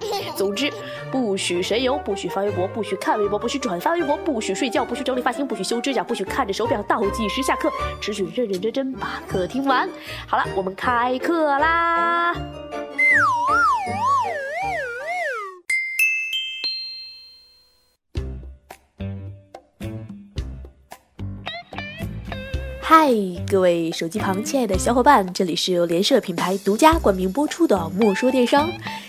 总之，不许神游，不许发微博，不许看微博，不许转发微博，不许睡觉，不许整理发型，不许修指甲，不许看着手表倒计时下课，只许认认真真把课听完。好了，我们开课啦！嗨，各位手机旁亲爱的小伙伴，这里是由联社品牌独家冠名播出的《莫说电商》，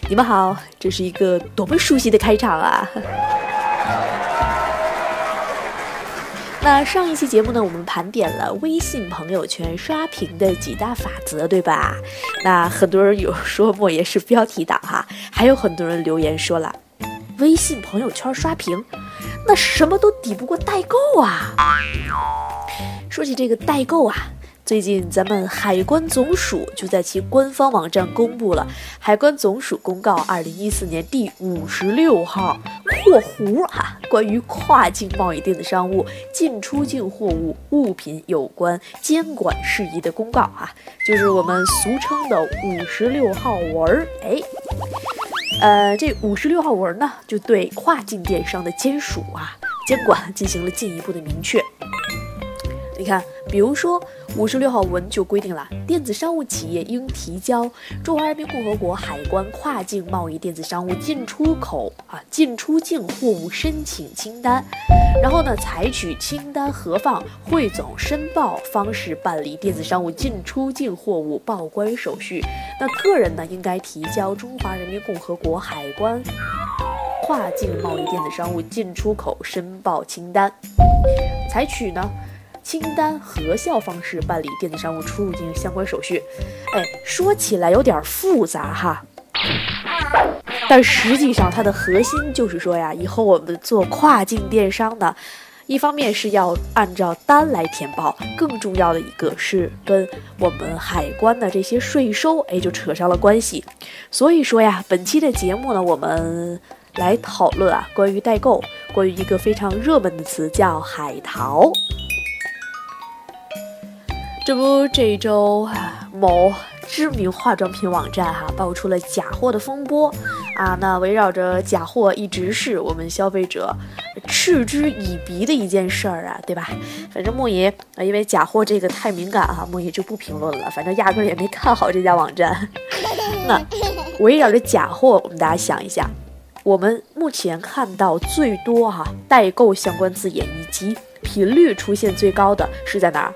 你们好，这是一个多么熟悉的开场啊！那上一期节目呢，我们盘点了微信朋友圈刷屏的几大法则，对吧？那很多人有说莫言是标题党哈，还有很多人留言说了，微信朋友圈刷屏，那什么都抵不过代购啊！说起这个代购啊，最近咱们海关总署就在其官方网站公布了《海关总署公告》二零一四年第五十六号（括弧哈）关于跨境贸易电子商务进出境货物物品有关监管事宜的公告啊，就是我们俗称的五十六号文儿。哎，呃，这五十六号文呢，就对跨境电商的监署啊监管进行了进一步的明确。你看，比如说五十六号文就规定了，电子商务企业应提交中华人民共和国海关跨境贸易电子商务进出口啊进出境货物申请清单，然后呢，采取清单核放、汇总、申报方式办理电子商务进出境货物报关手续。那个人呢，应该提交中华人民共和国海关跨境贸易电子商务进出口申报清单，采取呢。清单核销方式办理电子商务出入境相关手续，哎，说起来有点复杂哈，但实际上它的核心就是说呀，以后我们做跨境电商呢，一方面是要按照单来填报，更重要的一个是跟我们海关的这些税收，哎，就扯上了关系。所以说呀，本期的节目呢，我们来讨论啊，关于代购，关于一个非常热门的词叫海淘。这不，这一周某知名化妆品网站哈爆出了假货的风波啊，那围绕着假货一直是我们消费者嗤之以鼻的一件事儿啊，对吧？反正莫爷啊，因为假货这个太敏感哈，莫爷就不评论了。反正压根儿也没看好这家网站。那围绕着假货，我们大家想一下，我们目前看到最多哈代购相关字眼以及频率出现最高的是在哪儿？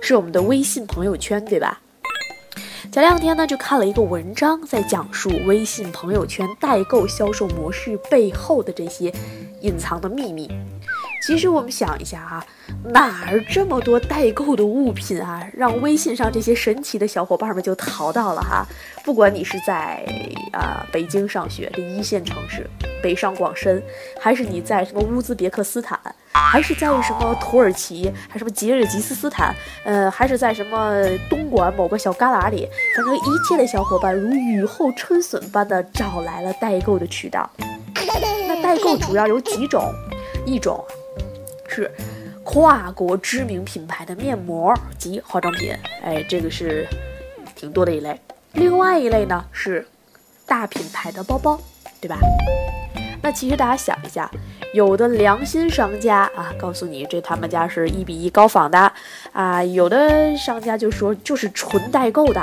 是我们的微信朋友圈，对吧？前两天呢，就看了一个文章，在讲述微信朋友圈代购销售模式背后的这些隐藏的秘密。其实我们想一下啊，哪儿这么多代购的物品啊，让微信上这些神奇的小伙伴们就淘到了哈？不管你是在啊北京上学这一线城市，北上广深，还是你在什么乌兹别克斯坦。还是在什么土耳其，还什么吉尔吉斯斯坦，呃，还是在什么东莞某个小旮旯里，反正一切的小伙伴如雨后春笋般的找来了代购的渠道。那代购主要有几种，一种是跨国知名品牌的面膜及化妆品，哎，这个是挺多的一类。另外一类呢是大品牌的包包，对吧？那其实大家想一下。有的良心商家啊，告诉你这他们家是一比一高仿的啊，有的商家就说就是纯代购的。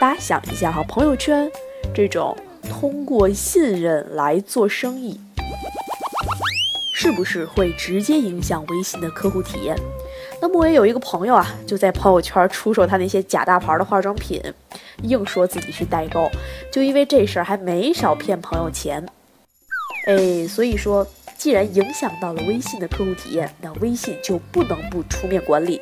大家想一下哈，朋友圈这种通过信任来做生意，是不是会直接影响微信的客户体验？那么我也有一个朋友啊，就在朋友圈出售他那些假大牌的化妆品，硬说自己是代购，就因为这事儿还没少骗朋友钱。哎，所以说既然影响到了微信的客户体验，那微信就不能不出面管理。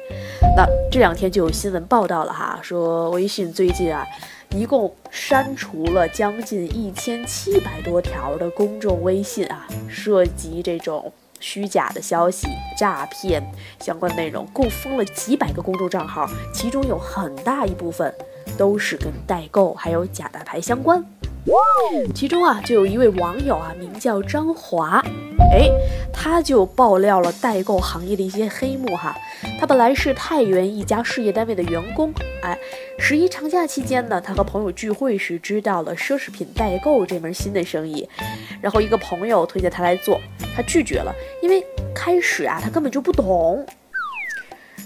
那这两天就有新闻报道了哈，说微信最近啊，一共删除了将近一千七百多条的公众微信啊，涉及这种虚假的消息、诈骗相关内容，共封了几百个公众账号，其中有很大一部分都是跟代购还有假大牌相关。其中啊，就有一位网友啊，名叫张华，哎，他就爆料了代购行业的一些黑幕哈。他本来是太原一家事业单位的员工，哎，十一长假期间呢，他和朋友聚会时知道了奢侈品代购这门新的生意，然后一个朋友推荐他来做，他拒绝了，因为开始啊，他根本就不懂。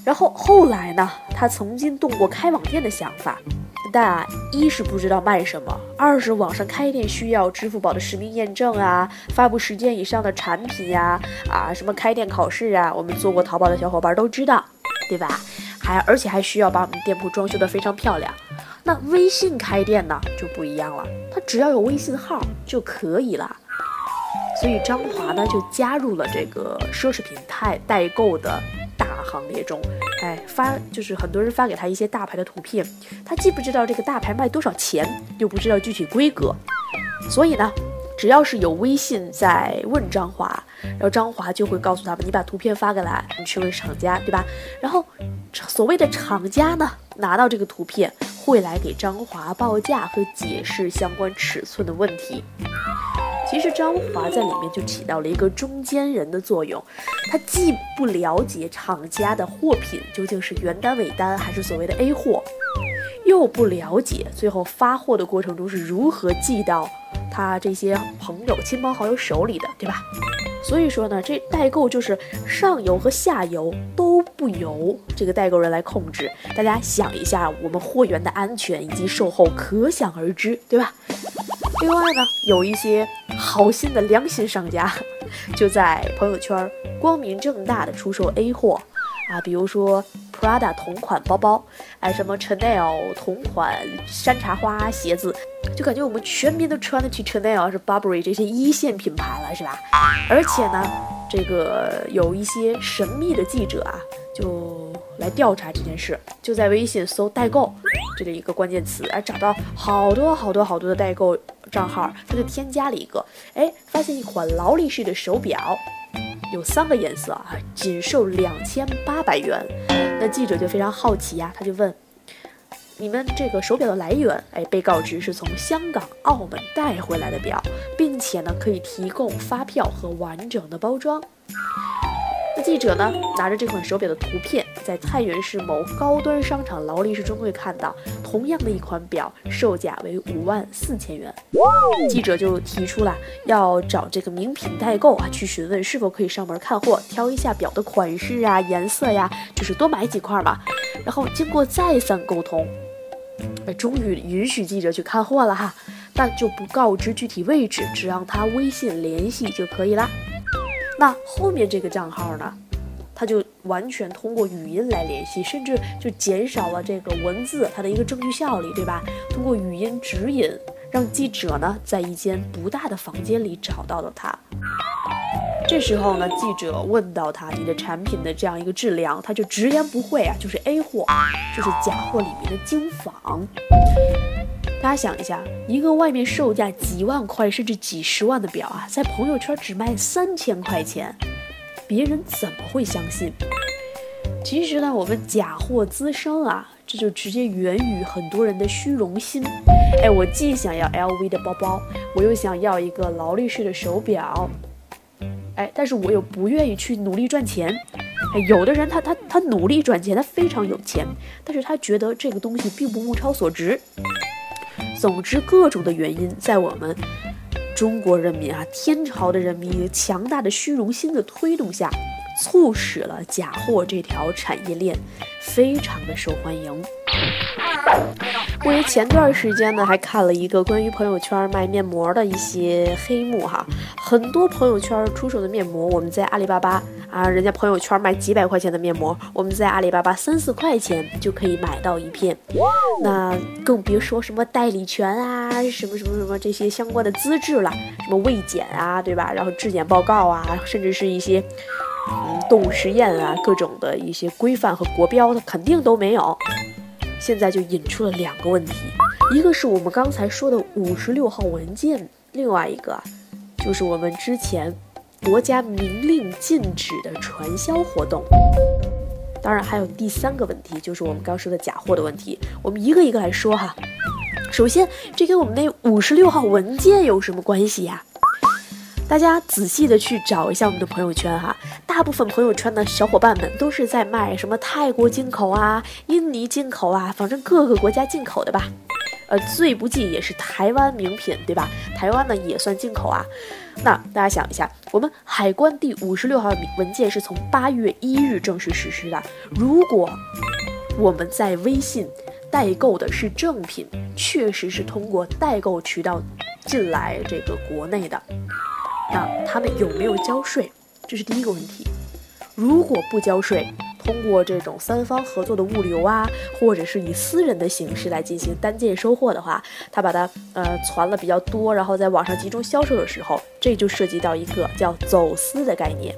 然后后来呢，他曾经动过开网店的想法。但啊，一是不知道卖什么，二是网上开店需要支付宝的实名验证啊，发布十件以上的产品呀，啊，什么开店考试啊，我们做过淘宝的小伙伴都知道，对吧？还而且还需要把我们店铺装修的非常漂亮。那微信开店呢就不一样了，它只要有微信号就可以了。所以张华呢就加入了这个奢侈品代代购的。行列中，哎，发就是很多人发给他一些大牌的图片，他既不知道这个大牌卖多少钱，又不知道具体规格，所以呢，只要是有微信在问张华，然后张华就会告诉他们，你把图片发过来，你去问厂家，对吧？然后所谓的厂家呢，拿到这个图片会来给张华报价和解释相关尺寸的问题。其实张华在里面就起到了一个中间人的作用，他既不了解厂家的货品究竟是原单尾单还是所谓的 A 货，又不了解最后发货的过程中是如何寄到他这些朋友、亲朋好友手里的，对吧？所以说呢，这代购就是上游和下游都不由这个代购人来控制。大家想一下，我们货源的安全以及售后，可想而知，对吧？另外呢，有一些好心的良心商家，就在朋友圈光明正大的出售 A 货啊，比如说 Prada 同款包包，哎，什么 Chanel 同款山茶花鞋子，就感觉我们全民都穿得起 Chanel 是 Burberry 这些一线品牌了，是吧？而且呢，这个有一些神秘的记者啊，就来调查这件事，就在微信搜代购这个一个关键词，哎，找到好多好多好多的代购。账号，他就添加了一个，哎，发现一款劳力士的手表，有三个颜色啊，仅售两千八百元。那记者就非常好奇呀，他就问，你们这个手表的来源？哎，被告知是从香港、澳门带回来的表，并且呢可以提供发票和完整的包装。记者呢拿着这款手表的图片，在太原市某高端商场劳力士专柜看到同样的一款表，售价为五万四千元。记者就提出了要找这个名品代购啊，去询问是否可以上门看货，挑一下表的款式啊、颜色呀，就是多买几块嘛。然后经过再三沟通，哎，终于允许记者去看货了哈，但就不告知具体位置，只让他微信联系就可以了。那后面这个账号呢，他就完全通过语音来联系，甚至就减少了这个文字它的一个证据效力，对吧？通过语音指引，让记者呢在一间不大的房间里找到了他。这时候呢，记者问到他你的产品的这样一个质量，他就直言不讳啊，就是 A 货，就是假货里面的精仿。大家想一下，一个外面售价几万块甚至几十万的表啊，在朋友圈只卖三千块钱，别人怎么会相信？其实呢，我们假货滋生啊，这就直接源于很多人的虚荣心。哎，我既想要 LV 的包包，我又想要一个劳力士的手表，哎，但是我又不愿意去努力赚钱。哎，有的人他他他努力赚钱，他非常有钱，但是他觉得这个东西并不物超所值。总之，各种的原因，在我们中国人民啊，天朝的人民强大的虚荣心的推动下，促使了假货这条产业链非常的受欢迎。我于前段时间呢，还看了一个关于朋友圈卖面膜的一些黑幕哈，很多朋友圈出售的面膜，我们在阿里巴巴啊，人家朋友圈卖几百块钱的面膜，我们在阿里巴巴三四块钱就可以买到一片，那更别说什么代理权啊，什么什么什么这些相关的资质了，什么未检啊，对吧？然后质检报告啊，甚至是一些嗯动物实验啊，各种的一些规范和国标，它肯定都没有。现在就引出了两个问题，一个是我们刚才说的五十六号文件，另外一个就是我们之前国家明令禁止的传销活动。当然还有第三个问题，就是我们刚说的假货的问题。我们一个一个来说哈。首先，这跟我们那五十六号文件有什么关系呀？大家仔细的去找一下我们的朋友圈哈，大部分朋友圈的小伙伴们都是在卖什么泰国进口啊、印尼进口啊，反正各个国家进口的吧。呃，最不济也是台湾名品，对吧？台湾呢也算进口啊。那大家想一下，我们海关第五十六号文件是从八月一日正式实施的。如果我们在微信代购的是正品，确实是通过代购渠道进来这个国内的。那他们有没有交税？这是第一个问题。如果不交税，通过这种三方合作的物流啊，或者是以私人的形式来进行单件收货的话，他把它呃攒了比较多，然后在网上集中销售的时候，这就涉及到一个叫走私的概念。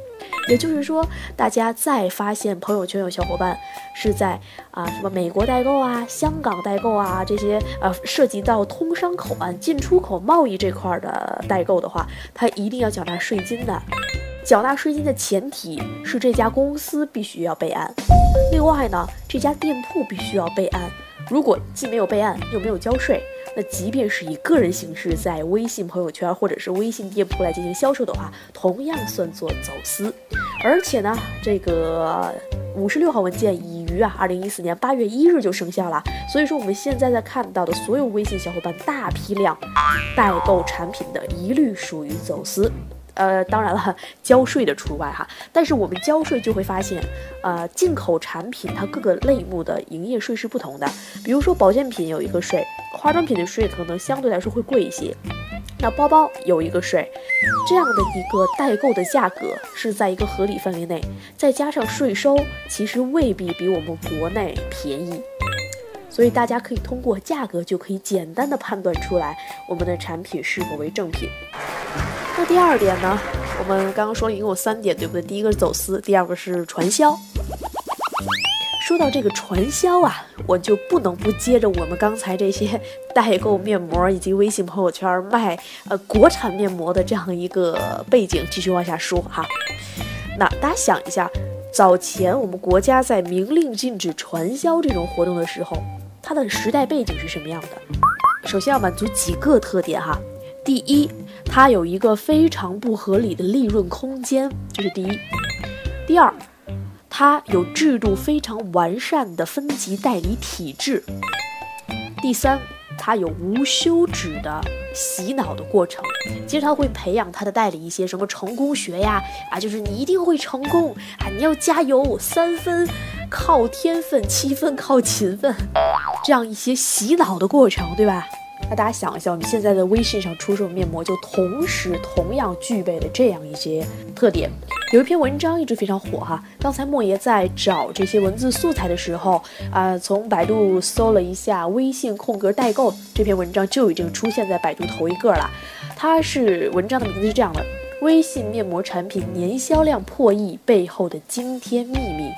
也就是说，大家再发现朋友圈有小伙伴是在啊什么美国代购啊、香港代购啊这些呃涉及到通商口岸、进出口贸易这块的代购的话，他一定要缴纳税金的。缴纳税金的前提是这家公司必须要备案，另外呢，这家店铺必须要备案。如果既没有备案又没有交税，那即便是以个人形式在微信朋友圈或者是微信店铺来进行销售的话，同样算作走私。而且呢，这个五十六号文件已于啊二零一四年八月一日就生效了。所以说，我们现在在看到的所有微信小伙伴大批量代购产品的，一律属于走私。呃，当然了，交税的除外哈。但是我们交税就会发现，呃，进口产品它各个类目的营业税是不同的。比如说保健品有一个税，化妆品的税可能相对来说会贵一些。那包包有一个税，这样的一个代购的价格是在一个合理范围内，再加上税收，其实未必比我们国内便宜。所以大家可以通过价格就可以简单的判断出来我们的产品是否为正品。第二点呢？我们刚刚说了一共有三点，对不对？第一个是走私，第二个是传销。说到这个传销啊，我就不能不接着我们刚才这些代购面膜以及微信朋友圈卖呃国产面膜的这样一个背景继续往下说哈。那大家想一下，早前我们国家在明令禁止传销这种活动的时候，它的时代背景是什么样的？首先要满足几个特点哈。第一，它有一个非常不合理的利润空间，这是第一。第二，它有制度非常完善的分级代理体制。第三，它有无休止的洗脑的过程，经常会培养他的代理一些什么成功学呀，啊，就是你一定会成功啊，你要加油，三分靠天分，七分靠勤奋，这样一些洗脑的过程，对吧？那大家想一下，我们现在的微信上出售面膜，就同时同样具备了这样一些特点。有一篇文章一直非常火哈，刚才莫爷在找这些文字素材的时候，啊，从百度搜了一下“微信空格代购”这篇文章，就已经出现在百度头一个了。它是文章的名字是这样的：微信面膜产品年销量破亿背后的惊天秘密。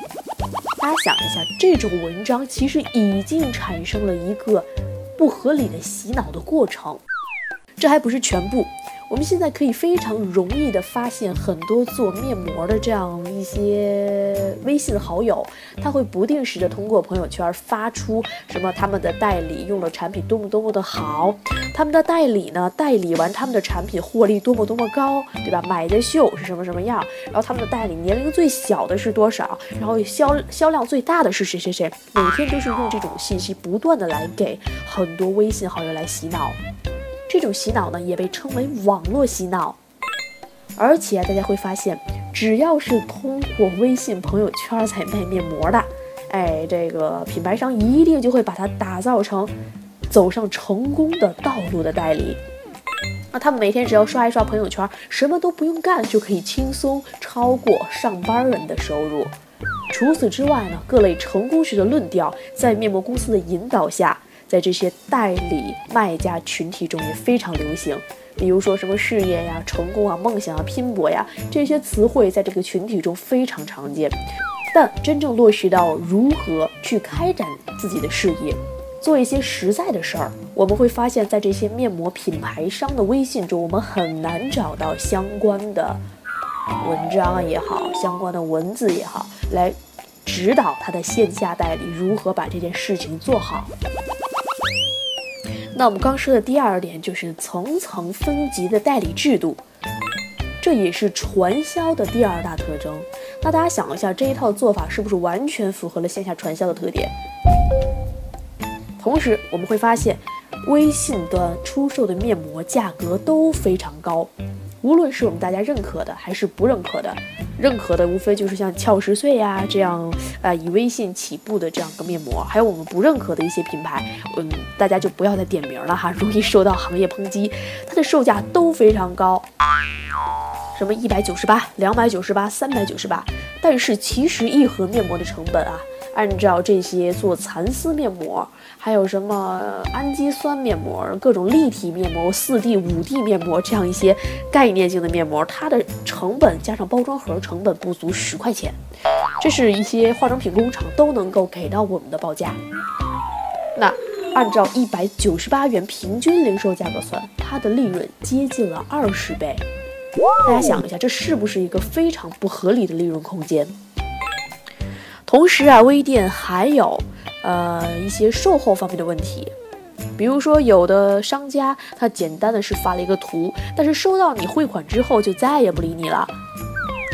大家想一下，这种文章其实已经产生了一个。不合理的洗脑的过程，这还不是全部。我们现在可以非常容易的发现很多做面膜的这样一些微信好友，他会不定时的通过朋友圈发出什么他们的代理用的产品多么多么的好，他们的代理呢代理完他们的产品获利多么多么高，对吧？买的秀是什么什么样？然后他们的代理年龄最小的是多少？然后销销量最大的是谁谁谁？每天都是用这种信息不断的来给很多微信好友来洗脑。这种洗脑呢，也被称为网络洗脑，而且大家会发现，只要是通过微信朋友圈在卖面膜的，哎，这个品牌商一定就会把它打造成走上成功的道路的代理。那他们每天只要刷一刷朋友圈，什么都不用干，就可以轻松超过上班人的收入。除此之外呢，各类成功学的论调在面膜公司的引导下，在这些代理卖家群体中也非常流行。比如说什么事业呀、成功啊、梦想啊、拼搏呀，这些词汇在这个群体中非常常见。但真正落实到如何去开展自己的事业，做一些实在的事儿，我们会发现，在这些面膜品牌商的微信中，我们很难找到相关的文章也好，相关的文字也好，来指导他的线下代理如何把这件事情做好。那我们刚说的第二点就是层层分级的代理制度，这也是传销的第二大特征。那大家想一下，这一套做法是不是完全符合了线下传销的特点？同时，我们会发现，微信端出售的面膜价格都非常高，无论是我们大家认可的还是不认可的，认可的无非就是像俏十岁呀这样，呃，以微信起步的这样个面膜，还有我们不认可的一些品牌，嗯，大家就不要再点名了哈，容易受到行业抨击，它的售价都非常高。什么一百九十八、两百九十八、三百九十八，但是其实一盒面膜的成本啊，按照这些做蚕丝面膜，还有什么氨基酸面膜、各种立体面膜、四 D、五 D 面膜这样一些概念性的面膜，它的成本加上包装盒成本不足十块钱，这是一些化妆品工厂都能够给到我们的报价。那按照一百九十八元平均零售价格算，它的利润接近了二十倍。大家想一下，这是不是一个非常不合理的利润空间？同时啊，微店还有呃一些售后方面的问题，比如说有的商家他简单的是发了一个图，但是收到你汇款之后就再也不理你了；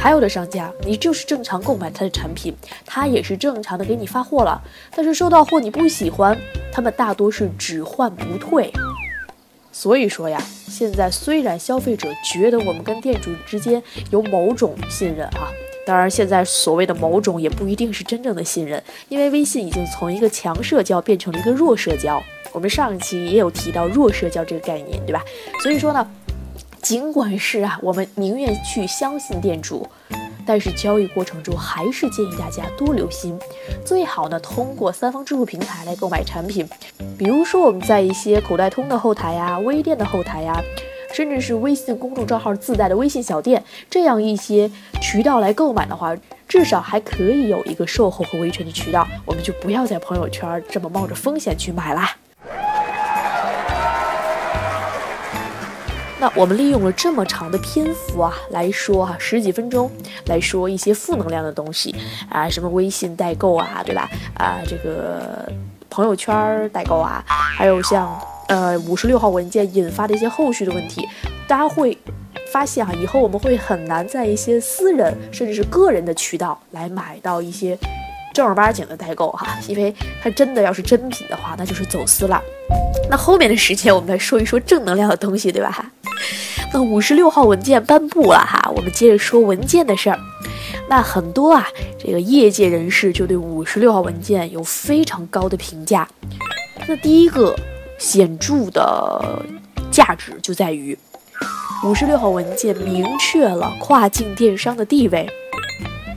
还有的商家你就是正常购买他的产品，他也是正常的给你发货了，但是收到货你不喜欢，他们大多是只换不退。所以说呀，现在虽然消费者觉得我们跟店主之间有某种信任啊，当然现在所谓的某种也不一定是真正的信任，因为微信已经从一个强社交变成了一个弱社交。我们上一期也有提到弱社交这个概念，对吧？所以说呢，尽管是啊，我们宁愿去相信店主。但是交易过程中，还是建议大家多留心，最好呢通过三方支付平台来购买产品，比如说我们在一些口袋通的后台呀、微店的后台呀，甚至是微信公众账号自带的微信小店这样一些渠道来购买的话，至少还可以有一个售后和维权的渠道，我们就不要在朋友圈这么冒着风险去买啦。那我们利用了这么长的篇幅啊来说哈，十几分钟来说一些负能量的东西啊，什么微信代购啊，对吧？啊，这个朋友圈代购啊，还有像呃五十六号文件引发的一些后续的问题，大家会发现哈，以后我们会很难在一些私人甚至是个人的渠道来买到一些正儿八经的代购哈，因为它真的要是真品的话，那就是走私了。那后面的时间我们来说一说正能量的东西，对吧？哈。那五十六号文件颁布了哈，我们接着说文件的事儿。那很多啊，这个业界人士就对五十六号文件有非常高的评价。那第一个显著的价值就在于，五十六号文件明确了跨境电商的地位。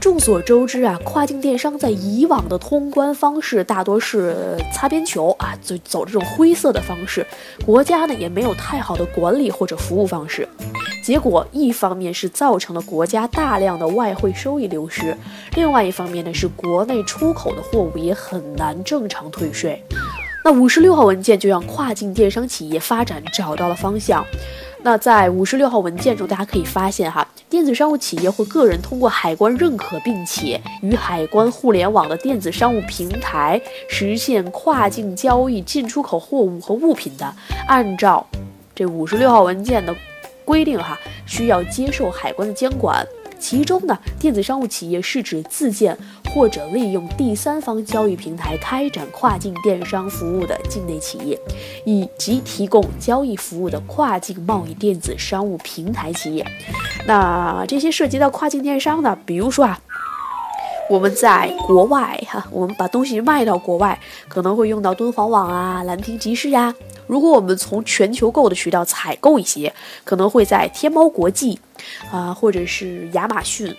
众所周知啊，跨境电商在以往的通关方式大多是擦边球啊，走走这种灰色的方式，国家呢也没有太好的管理或者服务方式，结果一方面是造成了国家大量的外汇收益流失，另外一方面呢是国内出口的货物也很难正常退税。那五十六号文件就让跨境电商企业发展找到了方向。那在五十六号文件中，大家可以发现哈，电子商务企业或个人通过海关认可，并且与海关互联网的电子商务平台实现跨境交易进出口货物和物品的，按照这五十六号文件的规定哈，需要接受海关的监管。其中呢，电子商务企业是指自建或者利用第三方交易平台开展跨境电商服务的境内企业，以及提供交易服务的跨境贸易电子商务平台企业。那这些涉及到跨境电商呢，比如说啊，我们在国外哈，我们把东西卖到国外，可能会用到敦煌网啊、兰亭集市呀。如果我们从全球购的渠道采购一些，可能会在天猫国际啊，或者是亚马逊。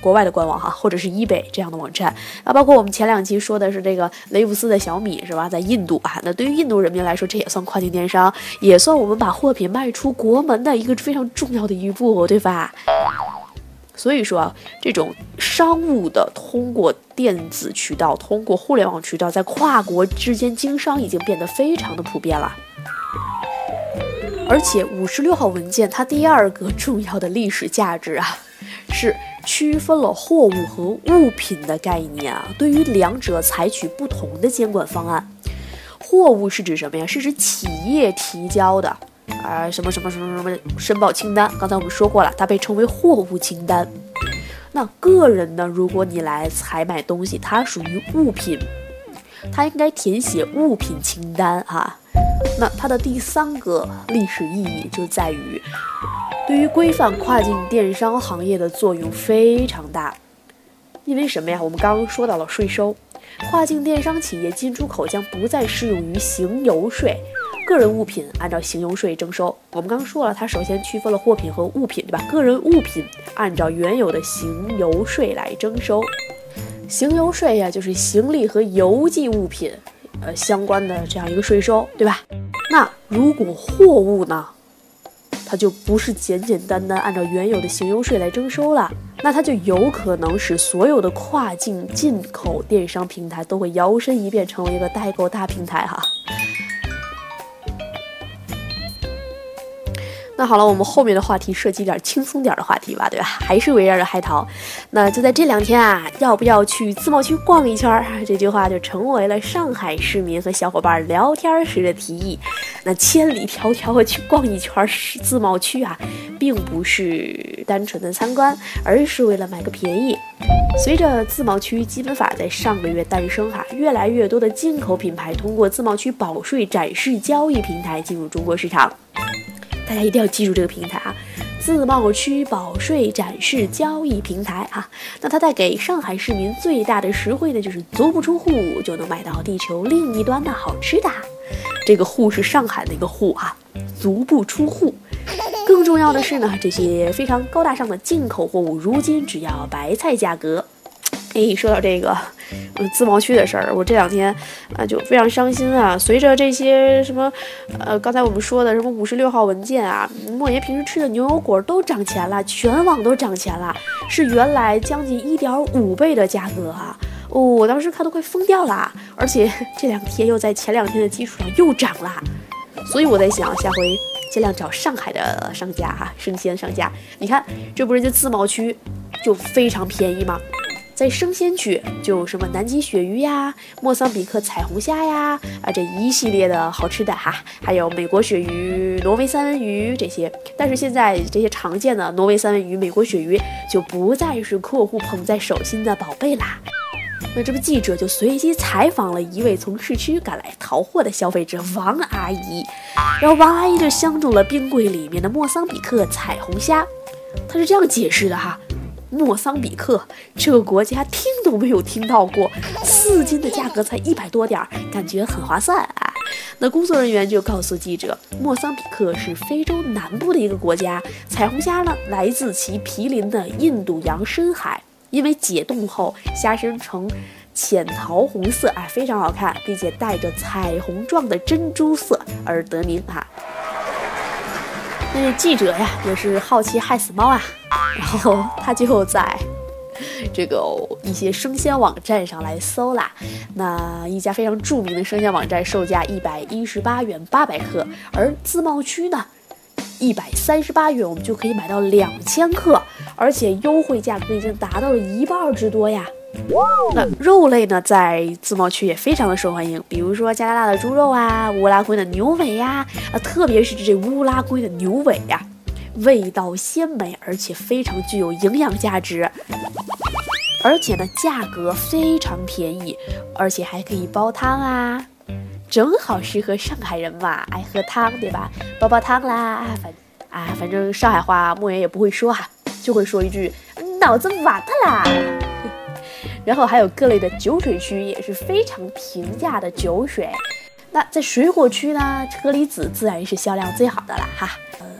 国外的官网哈，或者是 eBay 这样的网站啊，包括我们前两期说的是这个雷布斯的小米是吧，在印度啊，那对于印度人民来说，这也算跨境电商，也算我们把货品卖出国门的一个非常重要的一步，对吧？所以说啊，这种商务的通过电子渠道、通过互联网渠道，在跨国之间经商已经变得非常的普遍了。而且五十六号文件它第二个重要的历史价值啊，是。区分了货物和物品的概念啊，对于两者采取不同的监管方案。货物是指什么呀？是指企业提交的啊什么什么什么什么申报清单。刚才我们说过了，它被称为货物清单。那个人呢？如果你来采买东西，它属于物品，它应该填写物品清单哈。那它的第三个历史意义就在于。对于规范跨境电商行业的作用非常大，因为什么呀？我们刚刚说到了税收，跨境电商企业进出口将不再适用于行邮税，个人物品按照行邮税征收。我们刚刚说了，它首先区分了货品和物品，对吧？个人物品按照原有的行邮税来征收，行邮税呀，就是行李和邮寄物品，呃相关的这样一个税收，对吧？那如果货物呢？它就不是简简单单按照原有的行邮税来征收了，那它就有可能使所有的跨境进口电商平台都会摇身一变成为一个代购大平台哈。那好了，我们后面的话题涉及点轻松点的话题吧，对吧？还是围绕着海淘。那就在这两天啊，要不要去自贸区逛一圈？这句话就成为了上海市民和小伙伴聊天时的提议。那千里迢迢的去逛一圈自贸区啊，并不是单纯的参观，而是为了买个便宜。随着自贸区基本法在上个月诞生哈，越来越多的进口品牌通过自贸区保税展示交易平台进入中国市场。大家一定要记住这个平台啊，自贸区保税展示交易平台啊。那它带给上海市民最大的实惠呢，就是足不出户就能买到地球另一端的好吃的。这个“户”是上海的一个“户”啊，足不出户。更重要的是呢，这些非常高大上的进口货物，如今只要白菜价格。哎，说到这个。呃自贸区的事儿，我这两天啊就非常伤心啊。随着这些什么，呃，刚才我们说的什么五十六号文件啊，莫言平时吃的牛油果都涨钱了，全网都涨钱了，是原来将近一点五倍的价格啊！哦，我当时看都快疯掉了，而且这两天又在前两天的基础上又涨了，所以我在想，下回尽量找上海的商家哈，生鲜商家。你看，这不是就自贸区就非常便宜吗？在生鲜区就什么南极鳕鱼呀、莫桑比克彩虹虾呀啊这一系列的好吃的哈，还有美国鳕鱼、挪威三文鱼这些。但是现在这些常见的挪威三文鱼、美国鳕鱼就不再是客户捧在手心的宝贝啦。那这不记者就随机采访了一位从市区赶来淘货的消费者王阿姨，然后王阿姨就相中了冰柜里面的莫桑比克彩虹虾，她是这样解释的哈。莫桑比克这个国家听都没有听到过，四斤的价格才一百多点儿，感觉很划算啊。那工作人员就告诉记者，莫桑比克是非洲南部的一个国家，彩虹虾呢来自其毗邻的印度洋深海，因为解冻后虾身呈浅桃红色，哎，非常好看，并且带着彩虹状的珍珠色而得名哈。那记者呀也是好奇害死猫啊。然后他就在这个一些生鲜网站上来搜啦，那一家非常著名的生鲜网站售价一百一十八元八百克，而自贸区呢一百三十八元，我们就可以买到两千克，而且优惠价格已经达到了一半之多呀。那肉类呢，在自贸区也非常的受欢迎，比如说加拿大的猪肉啊，乌拉圭的牛尾呀，啊，特别是这乌拉圭的牛尾呀。味道鲜美，而且非常具有营养价值，而且呢，价格非常便宜，而且还可以煲汤啊，正好适合上海人嘛，爱喝汤对吧？煲煲汤啦，啊反啊，反正上海话莫言也不会说哈，就会说一句脑子瓦特啦。然后还有各类的酒水区，也是非常平价的酒水。那在水果区呢，车厘子自然是销量最好的了哈。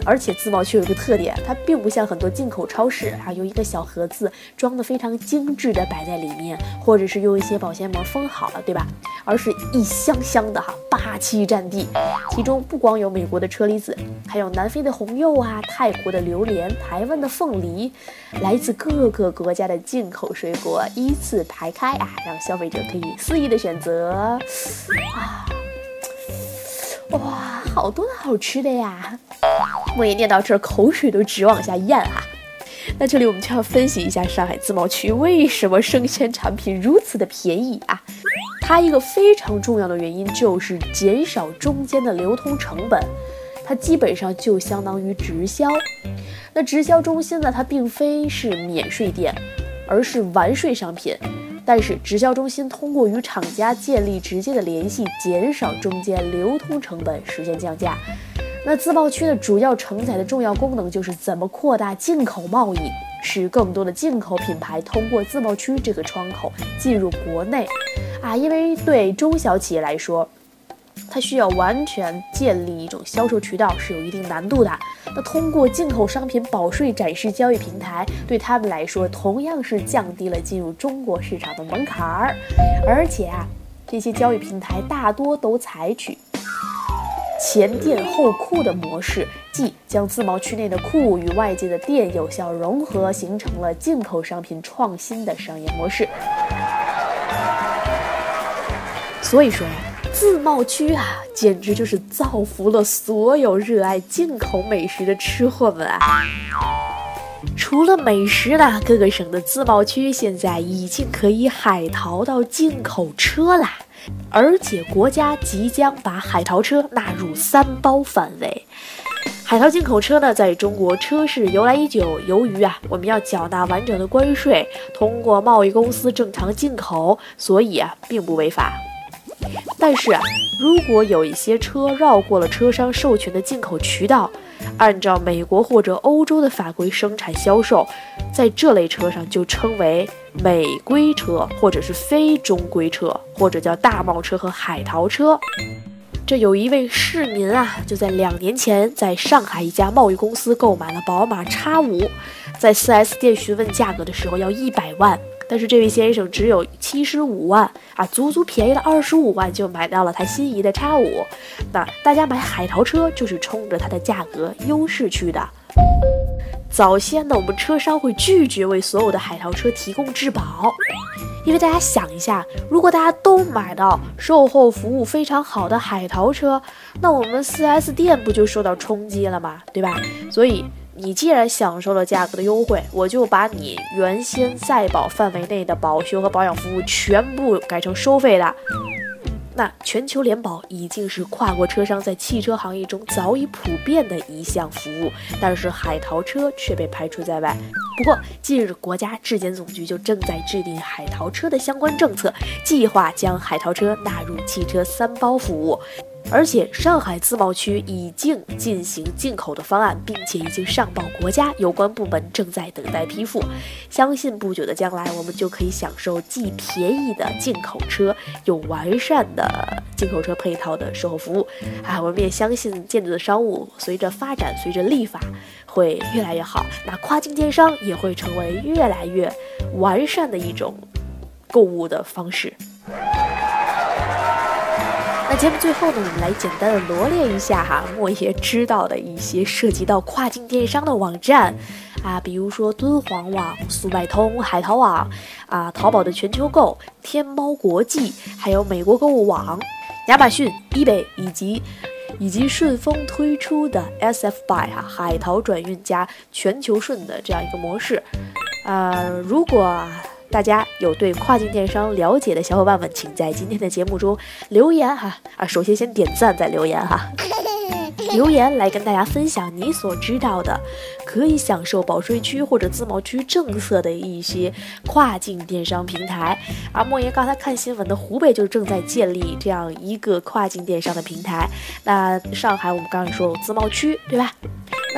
而且自贸区有一个特点，它并不像很多进口超市啊，有一个小盒子装的非常精致的摆在里面，或者是用一些保鲜膜封好了，对吧？而是一箱箱的哈，霸气占地。其中不光有美国的车厘子，还有南非的红柚啊，泰国的榴莲，台湾的凤梨，来自各个国家的进口水果依次排开啊，让消费者可以肆意的选择啊。哇，好多的好吃的呀！莫言念到这儿，口水都直往下咽哈。那这里我们就要分析一下上海自贸区为什么生鲜产品如此的便宜啊？它一个非常重要的原因就是减少中间的流通成本，它基本上就相当于直销。那直销中心呢，它并非是免税店，而是完税商品。但是直销中心通过与厂家建立直接的联系，减少中间流通成本，实现降价。那自贸区的主要承载的重要功能就是怎么扩大进口贸易，使更多的进口品牌通过自贸区这个窗口进入国内。啊，因为对中小企业来说。它需要完全建立一种销售渠道是有一定难度的。那通过进口商品保税展示交易平台，对他们来说同样是降低了进入中国市场的门槛儿。而且啊，这些交易平台大多都采取前店后库的模式，即将自贸区内的库与外界的店有效融合，形成了进口商品创新的商业模式。所以说呀。自贸区啊，简直就是造福了所有热爱进口美食的吃货们啊！除了美食呢，各个省的自贸区现在已经可以海淘到进口车啦，而且国家即将把海淘车纳入三包范围。海淘进口车呢，在中国车市由来已久，由于啊，我们要缴纳完整的关税，通过贸易公司正常进口，所以啊，并不违法。但是啊，如果有一些车绕过了车商授权的进口渠道，按照美国或者欧洲的法规生产销售，在这类车上就称为美规车，或者是非中规车，或者叫大贸车和海淘车。这有一位市民啊，就在两年前在上海一家贸易公司购买了宝马 X5，在 4S 店询问价格的时候要一百万。但是这位先生只有七十五万啊，足足便宜了二十五万就买到了他心仪的叉五。那大家买海淘车就是冲着它的价格优势去的。早先呢，我们车商会拒绝为所有的海淘车提供质保，因为大家想一下，如果大家都买到售后服务非常好的海淘车，那我们 4S 店不就受到冲击了吗？对吧？所以。你既然享受了价格的优惠，我就把你原先在保范围内的保修和保养服务全部改成收费的。那全球联保已经是跨国车商在汽车行业中早已普遍的一项服务，但是海淘车却被排除在外。不过，近日国家质检总局就正在制定海淘车的相关政策，计划将海淘车纳入汽车三包服务。而且上海自贸区已经进行进口的方案，并且已经上报国家有关部门，正在等待批复。相信不久的将来，我们就可以享受既便宜的进口车，又完善的进口车配套的售后服务。啊，我们也相信电子商务随着发展，随着立法会越来越好，那跨境电商也会成为越来越完善的一种购物的方式。那节目最后呢，我们来简单的罗列一下哈，莫爷知道的一些涉及到跨境电商的网站啊，比如说敦煌网、速卖通、海淘网啊，淘宝的全球购、天猫国际，还有美国购物网、亚马逊、eBay 以及以及顺丰推出的 SF Buy 哈，海淘转运加全球顺的这样一个模式，呃，如果。大家有对跨境电商了解的小伙伴们，请在今天的节目中留言哈啊！首先先点赞再留言哈，留言来跟大家分享你所知道的可以享受保税区或者自贸区政策的一些跨境电商平台。而莫言刚才看新闻的湖北就正在建立这样一个跨境电商的平台。那上海我们刚才说有自贸区对吧？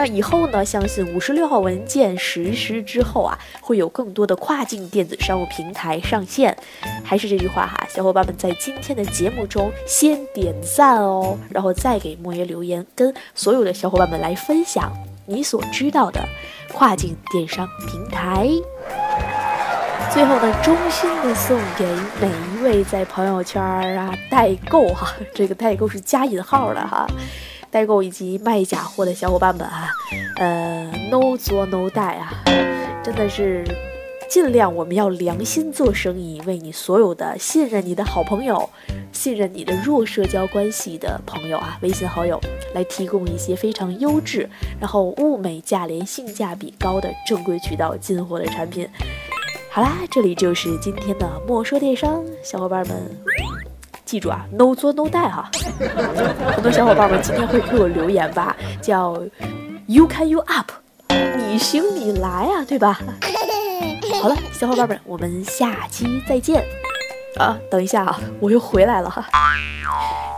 那以后呢，相信五十六号文件实施之后啊，会有更多的跨境电子商务平台上线。还是这句话哈，小伙伴们在今天的节目中先点赞哦，然后再给莫爷留言，跟所有的小伙伴们来分享你所知道的跨境电商平台。最后呢，衷心的送给每一位在朋友圈啊代购哈，这个代购是加引号的哈，代购以及卖假货的小伙伴们啊，呃，no 作 no 带啊，真的是尽量我们要良心做生意，为你所有的信任你的好朋友，信任你的弱社交关系的朋友啊，微信好友来提供一些非常优质，然后物美价廉、性价比高的正规渠道进货的产品。好啦，这里就是今天的莫说电商，小伙伴们记住啊，no 作 no 带哈。很多小伙伴们今天会给我留言吧，叫 you can you up，你行你来啊，对吧？好了，小伙伴们，我们下期再见啊！等一下啊，我又回来了哈。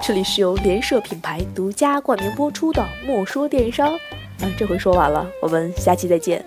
这里是由联社品牌独家冠名播出的莫说电商，嗯，这回说完了，我们下期再见。